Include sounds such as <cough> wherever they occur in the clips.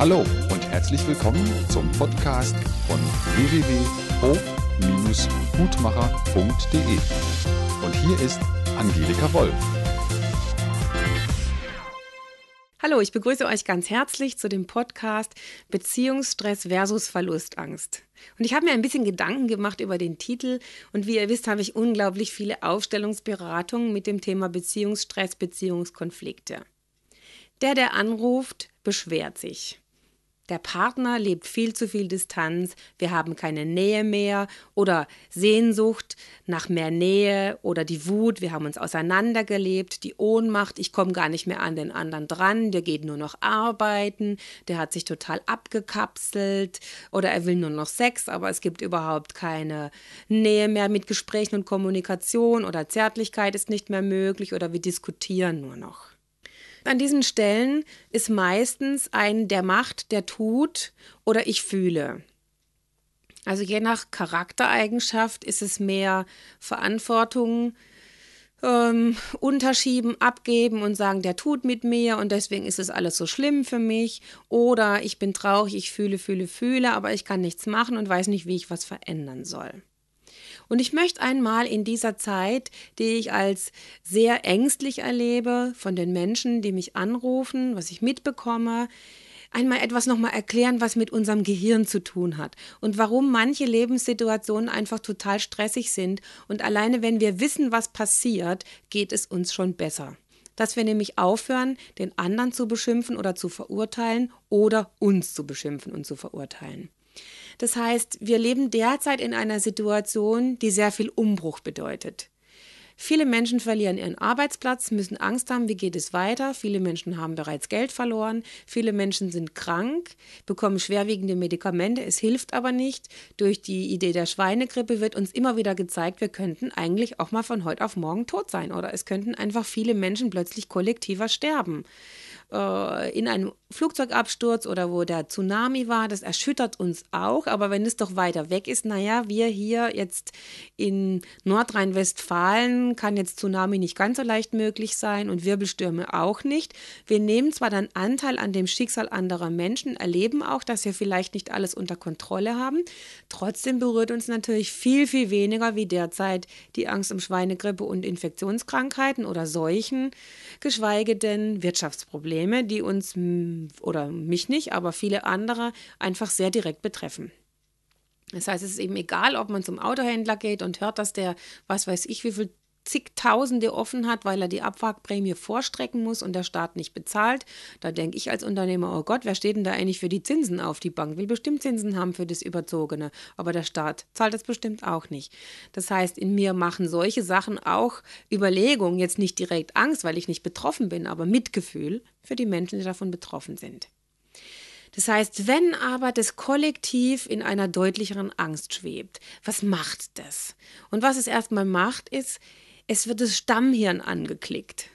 Hallo und herzlich willkommen zum Podcast von www.o-gutmacher.de. Und hier ist Angelika Wolf. Hallo, ich begrüße euch ganz herzlich zu dem Podcast Beziehungsstress versus Verlustangst. Und ich habe mir ein bisschen Gedanken gemacht über den Titel und wie ihr wisst, habe ich unglaublich viele Aufstellungsberatungen mit dem Thema Beziehungsstress, Beziehungskonflikte. Der, der anruft, beschwert sich. Der Partner lebt viel zu viel Distanz, wir haben keine Nähe mehr oder Sehnsucht nach mehr Nähe oder die Wut, wir haben uns auseinandergelebt, die Ohnmacht, ich komme gar nicht mehr an den anderen dran, der geht nur noch arbeiten, der hat sich total abgekapselt oder er will nur noch Sex, aber es gibt überhaupt keine Nähe mehr mit Gesprächen und Kommunikation oder Zärtlichkeit ist nicht mehr möglich oder wir diskutieren nur noch. An diesen Stellen ist meistens ein der macht, der tut oder ich fühle. Also je nach Charaktereigenschaft ist es mehr Verantwortung, ähm, unterschieben, abgeben und sagen, der tut mit mir und deswegen ist es alles so schlimm für mich. Oder ich bin traurig, ich fühle, fühle, fühle, aber ich kann nichts machen und weiß nicht, wie ich was verändern soll. Und ich möchte einmal in dieser Zeit, die ich als sehr ängstlich erlebe von den Menschen, die mich anrufen, was ich mitbekomme, einmal etwas nochmal erklären, was mit unserem Gehirn zu tun hat und warum manche Lebenssituationen einfach total stressig sind und alleine wenn wir wissen, was passiert, geht es uns schon besser. Dass wir nämlich aufhören, den anderen zu beschimpfen oder zu verurteilen oder uns zu beschimpfen und zu verurteilen. Das heißt, wir leben derzeit in einer Situation, die sehr viel Umbruch bedeutet. Viele Menschen verlieren ihren Arbeitsplatz, müssen Angst haben, wie geht es weiter. Viele Menschen haben bereits Geld verloren. Viele Menschen sind krank, bekommen schwerwiegende Medikamente. Es hilft aber nicht. Durch die Idee der Schweinegrippe wird uns immer wieder gezeigt, wir könnten eigentlich auch mal von heute auf morgen tot sein oder es könnten einfach viele Menschen plötzlich kollektiver sterben äh, in einem Flugzeugabsturz oder wo der Tsunami war, das erschüttert uns auch. Aber wenn es doch weiter weg ist, naja, wir hier jetzt in Nordrhein-Westfalen kann jetzt Tsunami nicht ganz so leicht möglich sein und Wirbelstürme auch nicht. Wir nehmen zwar dann Anteil an dem Schicksal anderer Menschen, erleben auch, dass wir vielleicht nicht alles unter Kontrolle haben. Trotzdem berührt uns natürlich viel, viel weniger wie derzeit die Angst um Schweinegrippe und Infektionskrankheiten oder Seuchen, geschweige denn Wirtschaftsprobleme. Probleme, die uns oder mich nicht, aber viele andere einfach sehr direkt betreffen. Das heißt, es ist eben egal, ob man zum Autohändler geht und hört, dass der, was weiß ich, wie viel zigtausende offen hat, weil er die Abwrackprämie vorstrecken muss und der Staat nicht bezahlt. Da denke ich als Unternehmer, oh Gott, wer steht denn da eigentlich für die Zinsen auf die Bank? Will bestimmt Zinsen haben für das Überzogene, aber der Staat zahlt das bestimmt auch nicht. Das heißt, in mir machen solche Sachen auch Überlegungen, jetzt nicht direkt Angst, weil ich nicht betroffen bin, aber Mitgefühl für die Menschen, die davon betroffen sind. Das heißt, wenn aber das Kollektiv in einer deutlicheren Angst schwebt, was macht das? Und was es erstmal macht, ist, es wird das Stammhirn angeklickt.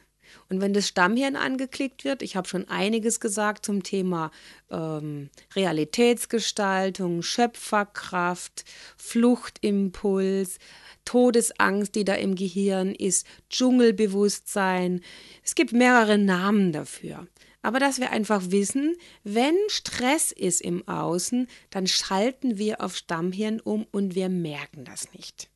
Und wenn das Stammhirn angeklickt wird, ich habe schon einiges gesagt zum Thema ähm, Realitätsgestaltung, Schöpferkraft, Fluchtimpuls, Todesangst, die da im Gehirn ist, Dschungelbewusstsein. Es gibt mehrere Namen dafür. Aber dass wir einfach wissen, wenn Stress ist im Außen, dann schalten wir auf Stammhirn um und wir merken das nicht.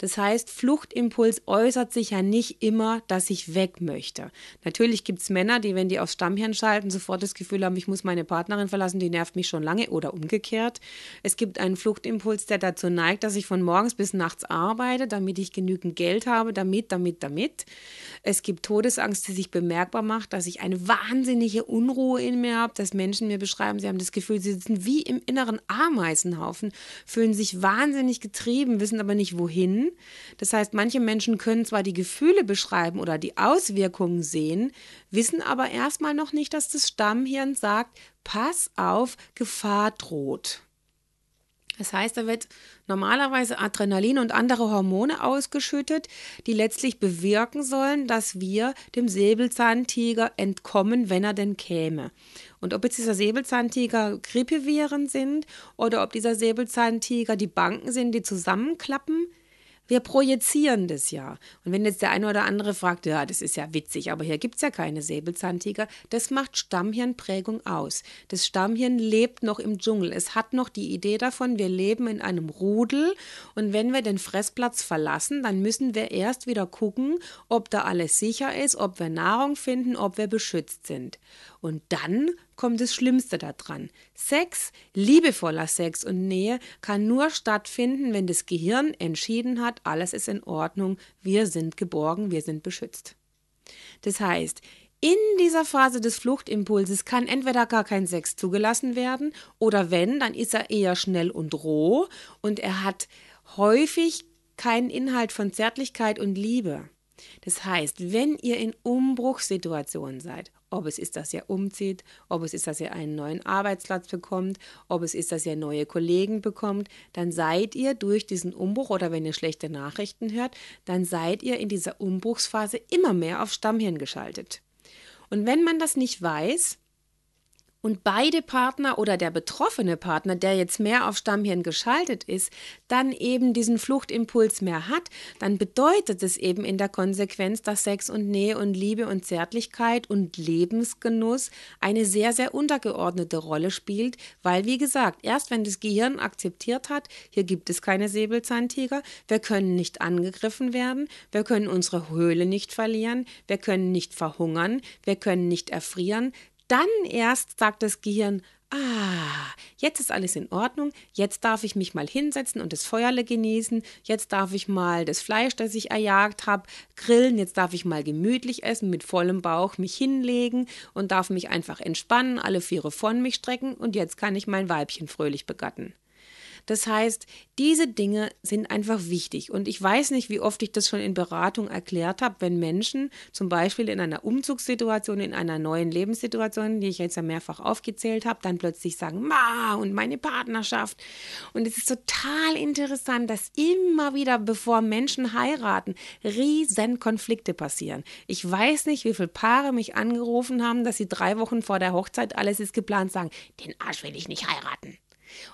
Das heißt, Fluchtimpuls äußert sich ja nicht immer, dass ich weg möchte. Natürlich gibt es Männer, die, wenn die aufs Stammhirn schalten, sofort das Gefühl haben, ich muss meine Partnerin verlassen, die nervt mich schon lange oder umgekehrt. Es gibt einen Fluchtimpuls, der dazu neigt, dass ich von morgens bis nachts arbeite, damit ich genügend Geld habe, damit, damit, damit. Es gibt Todesangst, die sich bemerkbar macht, dass ich eine wahnsinnige Unruhe in mir habe, dass Menschen mir beschreiben, sie haben das Gefühl, sie sitzen wie im inneren Ameisenhaufen, fühlen sich wahnsinnig getrieben, wissen aber nicht wohin. Das heißt, manche Menschen können zwar die Gefühle beschreiben oder die Auswirkungen sehen, wissen aber erstmal noch nicht, dass das Stammhirn sagt, pass auf, Gefahr droht. Das heißt, da wird normalerweise Adrenalin und andere Hormone ausgeschüttet, die letztlich bewirken sollen, dass wir dem Säbelzahntiger entkommen, wenn er denn käme. Und ob jetzt dieser Säbelzahntiger Grippeviren sind oder ob dieser Säbelzahntiger die Banken sind, die zusammenklappen, Wir projizieren das ja. Und wenn jetzt der eine oder andere fragt, ja, das ist ja witzig, aber hier gibt es ja keine Säbelzahntiger, das macht Stammhirnprägung aus. Das Stammhirn lebt noch im Dschungel. Es hat noch die Idee davon, wir leben in einem Rudel und wenn wir den Fressplatz verlassen, dann müssen wir erst wieder gucken, ob da alles sicher ist, ob wir Nahrung finden, ob wir beschützt sind. Und dann kommt das Schlimmste daran. Sex, liebevoller Sex und Nähe kann nur stattfinden, wenn das Gehirn entschieden hat, alles ist in Ordnung, wir sind geborgen, wir sind beschützt. Das heißt, in dieser Phase des Fluchtimpulses kann entweder gar kein Sex zugelassen werden oder wenn, dann ist er eher schnell und roh und er hat häufig keinen Inhalt von Zärtlichkeit und Liebe. Das heißt, wenn ihr in Umbruchssituationen seid, ob es ist, dass ihr umzieht, ob es ist, dass ihr einen neuen Arbeitsplatz bekommt, ob es ist, dass ihr neue Kollegen bekommt, dann seid ihr durch diesen Umbruch oder wenn ihr schlechte Nachrichten hört, dann seid ihr in dieser Umbruchsphase immer mehr auf Stammhirn geschaltet. Und wenn man das nicht weiß, und beide Partner oder der betroffene Partner, der jetzt mehr auf Stammhirn geschaltet ist, dann eben diesen Fluchtimpuls mehr hat, dann bedeutet es eben in der Konsequenz, dass Sex und Nähe und Liebe und Zärtlichkeit und Lebensgenuss eine sehr, sehr untergeordnete Rolle spielt, weil, wie gesagt, erst wenn das Gehirn akzeptiert hat, hier gibt es keine Säbelzahntiger, wir können nicht angegriffen werden, wir können unsere Höhle nicht verlieren, wir können nicht verhungern, wir können nicht erfrieren, dann erst sagt das Gehirn, ah, jetzt ist alles in Ordnung, jetzt darf ich mich mal hinsetzen und das Feuerle genießen, jetzt darf ich mal das Fleisch, das ich erjagt habe, grillen, jetzt darf ich mal gemütlich essen, mit vollem Bauch mich hinlegen und darf mich einfach entspannen, alle Viere von mich strecken und jetzt kann ich mein Weibchen fröhlich begatten. Das heißt, diese Dinge sind einfach wichtig. Und ich weiß nicht, wie oft ich das schon in Beratung erklärt habe, wenn Menschen zum Beispiel in einer Umzugssituation, in einer neuen Lebenssituation, die ich jetzt ja mehrfach aufgezählt habe, dann plötzlich sagen, Ma und meine Partnerschaft. Und es ist total interessant, dass immer wieder, bevor Menschen heiraten, riesen Konflikte passieren. Ich weiß nicht, wie viele Paare mich angerufen haben, dass sie drei Wochen vor der Hochzeit, alles ist geplant, sagen, den Arsch will ich nicht heiraten.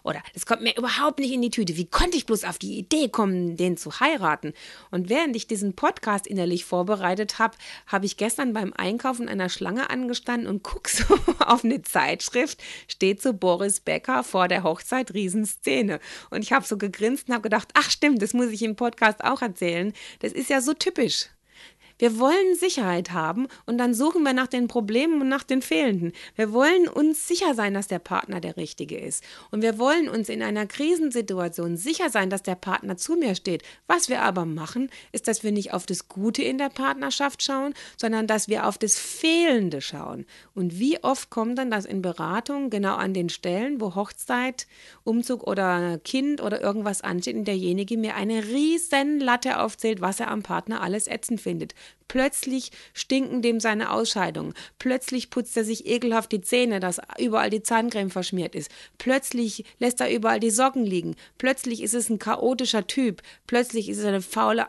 Oder das kommt mir überhaupt nicht in die Tüte. Wie konnte ich bloß auf die Idee kommen, den zu heiraten? Und während ich diesen Podcast innerlich vorbereitet habe, habe ich gestern beim Einkaufen einer Schlange angestanden und gucke so <laughs> auf eine Zeitschrift, steht so Boris Becker vor der Hochzeit Riesenszene. Und ich habe so gegrinst und habe gedacht, ach stimmt, das muss ich im Podcast auch erzählen. Das ist ja so typisch. Wir wollen Sicherheit haben und dann suchen wir nach den Problemen und nach den Fehlenden. Wir wollen uns sicher sein, dass der Partner der Richtige ist. Und wir wollen uns in einer Krisensituation sicher sein, dass der Partner zu mir steht. Was wir aber machen, ist, dass wir nicht auf das Gute in der Partnerschaft schauen, sondern dass wir auf das Fehlende schauen. Und wie oft kommt dann das in Beratung genau an den Stellen, wo Hochzeit, Umzug oder Kind oder irgendwas ansteht und derjenige mir eine riesen Latte aufzählt, was er am Partner alles ätzend findet. Plötzlich stinken dem seine Ausscheidungen. Plötzlich putzt er sich ekelhaft die Zähne, dass überall die Zahncreme verschmiert ist. Plötzlich lässt er überall die Socken liegen. Plötzlich ist es ein chaotischer Typ. Plötzlich ist es eine faule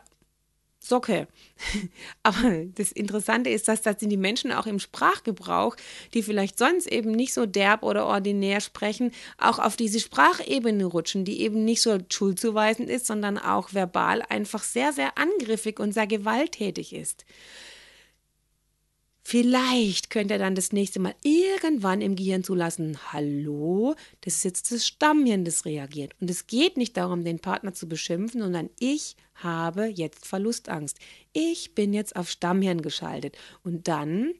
Socke. <laughs> Aber das Interessante ist, dass das sind die Menschen auch im Sprachgebrauch, die vielleicht sonst eben nicht so derb oder ordinär sprechen, auch auf diese Sprachebene rutschen, die eben nicht so schulzuweisend ist, sondern auch verbal einfach sehr, sehr angriffig und sehr gewalttätig ist. Vielleicht könnt ihr dann das nächste Mal irgendwann im Gehirn zulassen, hallo, das ist jetzt das Stammhirn, das reagiert. Und es geht nicht darum, den Partner zu beschimpfen, sondern ich habe jetzt Verlustangst. Ich bin jetzt auf Stammhirn geschaltet. Und dann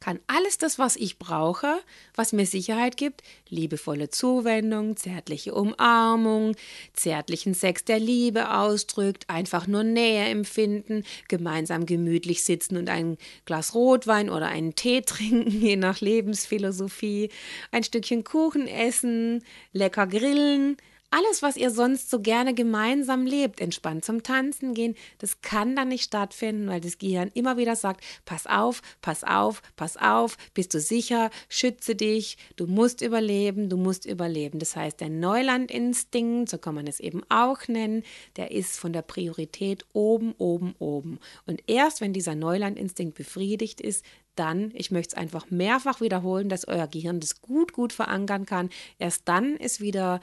kann alles das, was ich brauche, was mir Sicherheit gibt, liebevolle Zuwendung, zärtliche Umarmung, zärtlichen Sex der Liebe ausdrückt, einfach nur Nähe empfinden, gemeinsam gemütlich sitzen und ein Glas Rotwein oder einen Tee <laughs> trinken, je nach Lebensphilosophie, ein Stückchen Kuchen essen, lecker grillen, alles, was ihr sonst so gerne gemeinsam lebt, entspannt zum Tanzen gehen, das kann dann nicht stattfinden, weil das Gehirn immer wieder sagt, pass auf, pass auf, pass auf, bist du sicher, schütze dich, du musst überleben, du musst überleben. Das heißt, der Neulandinstinkt, so kann man es eben auch nennen, der ist von der Priorität oben, oben, oben. Und erst wenn dieser Neulandinstinkt befriedigt ist, dann, ich möchte es einfach mehrfach wiederholen, dass euer Gehirn das gut, gut verankern kann, erst dann ist wieder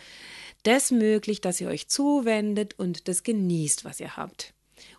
das möglich, dass ihr euch zuwendet und das genießt, was ihr habt.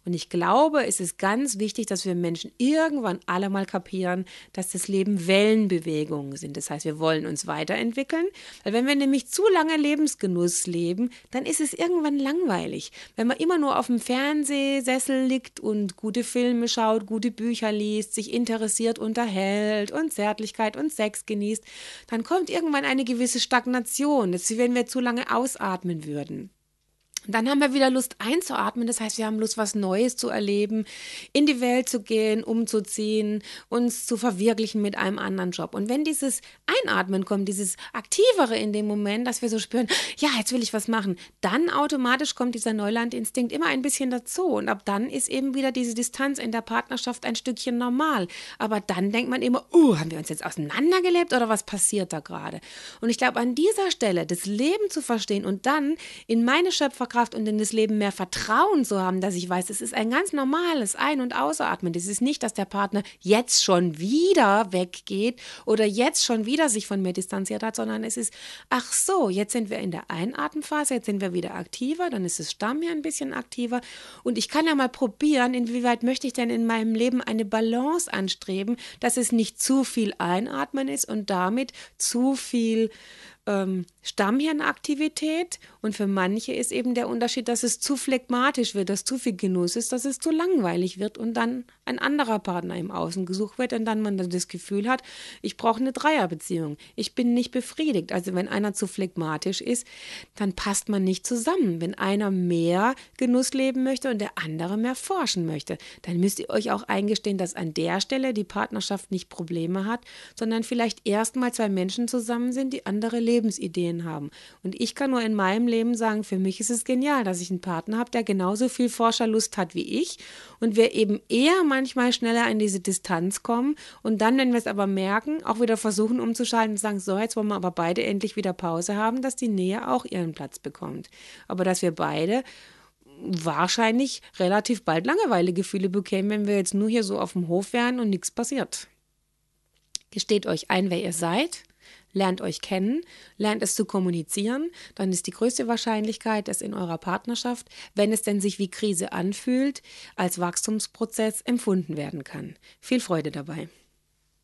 Und ich glaube, es ist ganz wichtig, dass wir Menschen irgendwann alle mal kapieren, dass das Leben Wellenbewegungen sind. Das heißt, wir wollen uns weiterentwickeln, weil wenn wir nämlich zu lange Lebensgenuss leben, dann ist es irgendwann langweilig. Wenn man immer nur auf dem Fernsehsessel liegt und gute Filme schaut, gute Bücher liest, sich interessiert, unterhält und Zärtlichkeit und Sex genießt, dann kommt irgendwann eine gewisse Stagnation. Das ist, wie wenn wir zu lange ausatmen würden. Und dann haben wir wieder Lust einzuatmen. Das heißt, wir haben Lust, was Neues zu erleben, in die Welt zu gehen, umzuziehen, uns zu verwirklichen mit einem anderen Job. Und wenn dieses Einatmen kommt, dieses Aktivere in dem Moment, dass wir so spüren, ja, jetzt will ich was machen, dann automatisch kommt dieser Neulandinstinkt immer ein bisschen dazu. Und ab dann ist eben wieder diese Distanz in der Partnerschaft ein Stückchen normal. Aber dann denkt man immer, uh, haben wir uns jetzt auseinandergelebt oder was passiert da gerade? Und ich glaube, an dieser Stelle das Leben zu verstehen und dann in meine Schöpfer Schöpferkraft und in das Leben mehr Vertrauen zu haben, dass ich weiß, es ist ein ganz normales Ein- und Ausatmen. Es ist nicht, dass der Partner jetzt schon wieder weggeht oder jetzt schon wieder sich von mir distanziert hat, sondern es ist, ach so, jetzt sind wir in der Einatmenphase, jetzt sind wir wieder aktiver, dann ist das Stamm hier ein bisschen aktiver und ich kann ja mal probieren, inwieweit möchte ich denn in meinem Leben eine Balance anstreben, dass es nicht zu viel Einatmen ist und damit zu viel ähm, Stammhirnaktivität und für manche ist eben der Unterschied, dass es zu phlegmatisch wird, dass zu viel Genuss ist, dass es zu langweilig wird und dann ein anderer Partner im Außen gesucht wird und dann man dann das Gefühl hat, ich brauche eine Dreierbeziehung, ich bin nicht befriedigt. Also wenn einer zu phlegmatisch ist, dann passt man nicht zusammen. Wenn einer mehr Genuss leben möchte und der andere mehr forschen möchte, dann müsst ihr euch auch eingestehen, dass an der Stelle die Partnerschaft nicht Probleme hat, sondern vielleicht erstmal zwei Menschen zusammen sind, die andere Lebensideen haben. Und ich kann nur in meinem Leben sagen, für mich ist es genial, dass ich einen Partner habe, der genauso viel Forscherlust hat wie ich und wir eben eher manchmal schneller in diese Distanz kommen und dann, wenn wir es aber merken, auch wieder versuchen umzuschalten und sagen, so, jetzt wollen wir aber beide endlich wieder Pause haben, dass die Nähe auch ihren Platz bekommt. Aber dass wir beide wahrscheinlich relativ bald Langeweilegefühle bekämen, wenn wir jetzt nur hier so auf dem Hof wären und nichts passiert. Gesteht euch ein, wer ihr seid lernt euch kennen, lernt es zu kommunizieren, dann ist die größte Wahrscheinlichkeit, dass in eurer Partnerschaft, wenn es denn sich wie Krise anfühlt, als Wachstumsprozess empfunden werden kann. Viel Freude dabei.